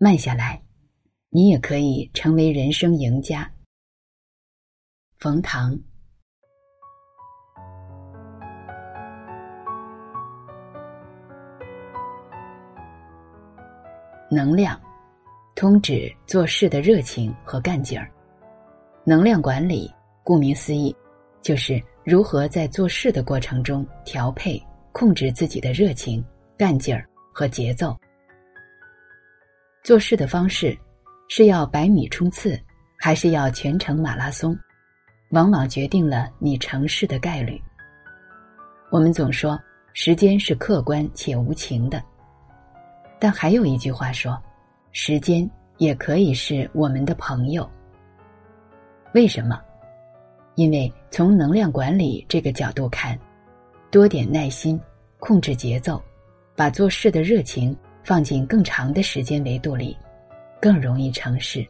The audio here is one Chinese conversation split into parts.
慢下来，你也可以成为人生赢家。冯唐。能量，通指做事的热情和干劲儿。能量管理，顾名思义，就是如何在做事的过程中调配、控制自己的热情、干劲儿和节奏。做事的方式，是要百米冲刺，还是要全程马拉松，往往决定了你成事的概率。我们总说，时间是客观且无情的。但还有一句话说，时间也可以是我们的朋友。为什么？因为从能量管理这个角度看，多点耐心，控制节奏，把做事的热情放进更长的时间维度里，更容易成事。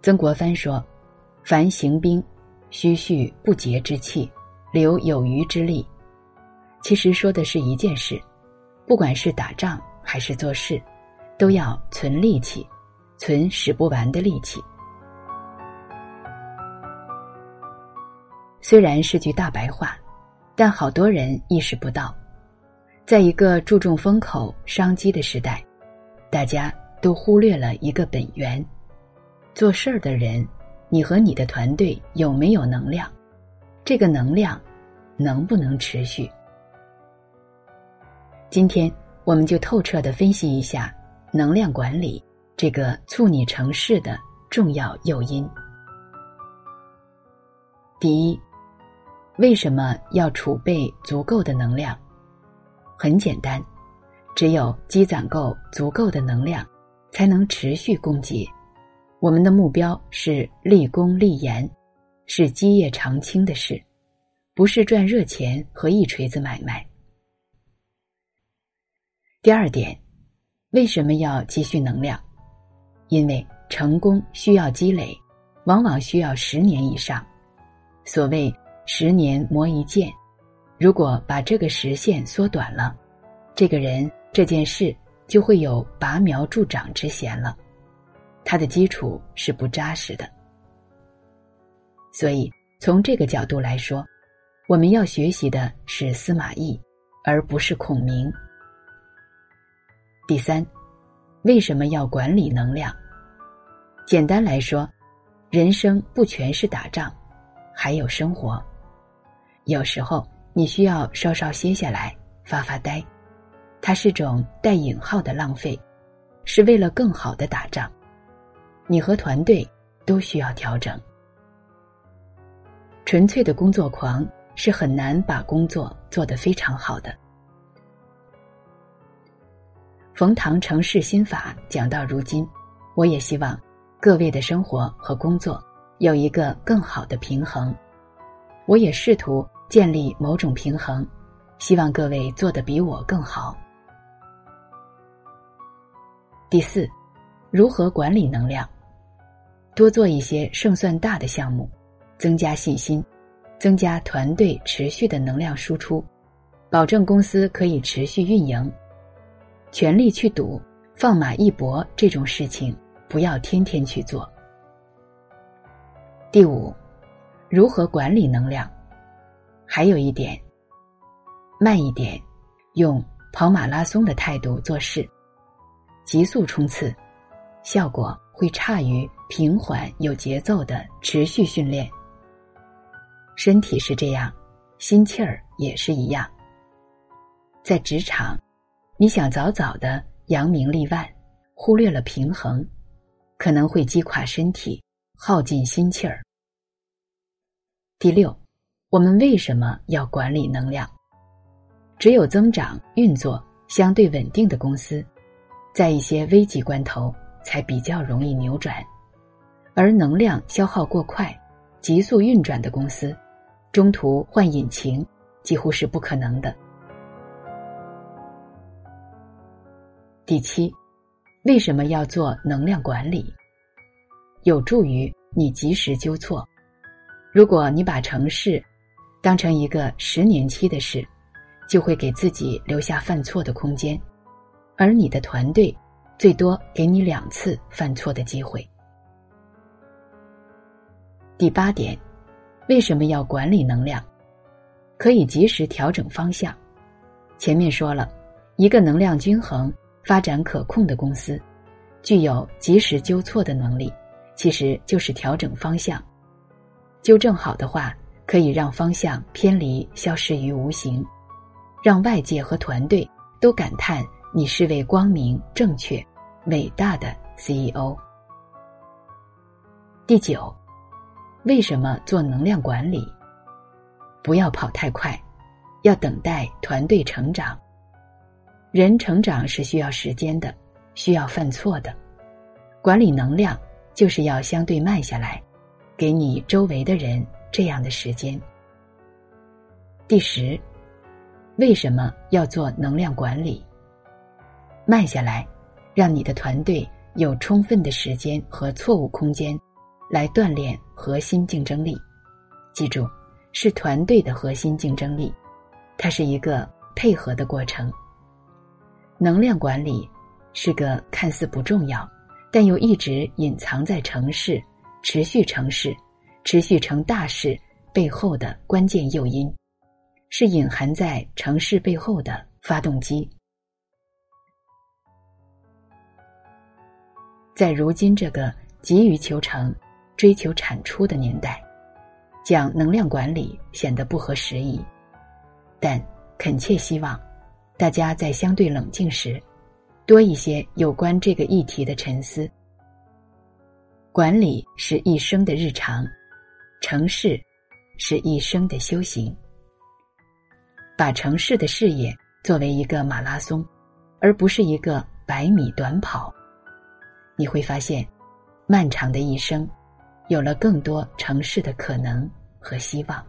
曾国藩说：“凡行兵，须蓄不竭之气，留有余之力。”其实说的是一件事，不管是打仗。还是做事，都要存力气，存使不完的力气。虽然是句大白话，但好多人意识不到，在一个注重风口商机的时代，大家都忽略了一个本源：做事儿的人，你和你的团队有没有能量？这个能量能不能持续？今天。我们就透彻的分析一下能量管理这个促你成事的重要诱因。第一，为什么要储备足够的能量？很简单，只有积攒够足够的能量，才能持续供给。我们的目标是立功立言，是基业长青的事，不是赚热钱和一锤子买卖。第二点，为什么要积蓄能量？因为成功需要积累，往往需要十年以上。所谓“十年磨一剑”，如果把这个时限缩短了，这个人这件事就会有拔苗助长之嫌了。他的基础是不扎实的。所以从这个角度来说，我们要学习的是司马懿，而不是孔明。第三，为什么要管理能量？简单来说，人生不全是打仗，还有生活。有时候你需要稍稍歇下来，发发呆，它是种带引号的浪费，是为了更好的打仗。你和团队都需要调整。纯粹的工作狂是很难把工作做得非常好的。冯唐城市心法讲到如今，我也希望各位的生活和工作有一个更好的平衡。我也试图建立某种平衡，希望各位做得比我更好。第四，如何管理能量？多做一些胜算大的项目，增加信心，增加团队持续的能量输出，保证公司可以持续运营。全力去赌，放马一搏这种事情，不要天天去做。第五，如何管理能量？还有一点，慢一点，用跑马拉松的态度做事，急速冲刺，效果会差于平缓有节奏的持续训练。身体是这样，心气儿也是一样。在职场。你想早早的扬名立万，忽略了平衡，可能会击垮身体，耗尽心气儿。第六，我们为什么要管理能量？只有增长运作相对稳定的公司，在一些危急关头才比较容易扭转，而能量消耗过快、急速运转的公司，中途换引擎几乎是不可能的。第七，为什么要做能量管理？有助于你及时纠错。如果你把城市当成一个十年期的事，就会给自己留下犯错的空间，而你的团队最多给你两次犯错的机会。第八点，为什么要管理能量？可以及时调整方向。前面说了，一个能量均衡、发展可控的公司，具有及时纠错的能力，其实就是调整方向。纠正好的话，可以让方向偏离消失于无形，让外界和团队都感叹你是位光明、正确、伟大的 CEO。第九。为什么做能量管理？不要跑太快，要等待团队成长。人成长是需要时间的，需要犯错的。管理能量就是要相对慢下来，给你周围的人这样的时间。第十，为什么要做能量管理？慢下来，让你的团队有充分的时间和错误空间。来锻炼核心竞争力，记住，是团队的核心竞争力，它是一个配合的过程。能量管理是个看似不重要，但又一直隐藏在城市、持续城市、持续成大事背后的关键诱因，是隐含在城市背后的发动机。在如今这个急于求成。追求产出的年代，讲能量管理显得不合时宜，但恳切希望大家在相对冷静时，多一些有关这个议题的沉思。管理是一生的日常，城市是一生的修行。把城市的事业作为一个马拉松，而不是一个百米短跑，你会发现，漫长的一生。有了更多城市的可能和希望。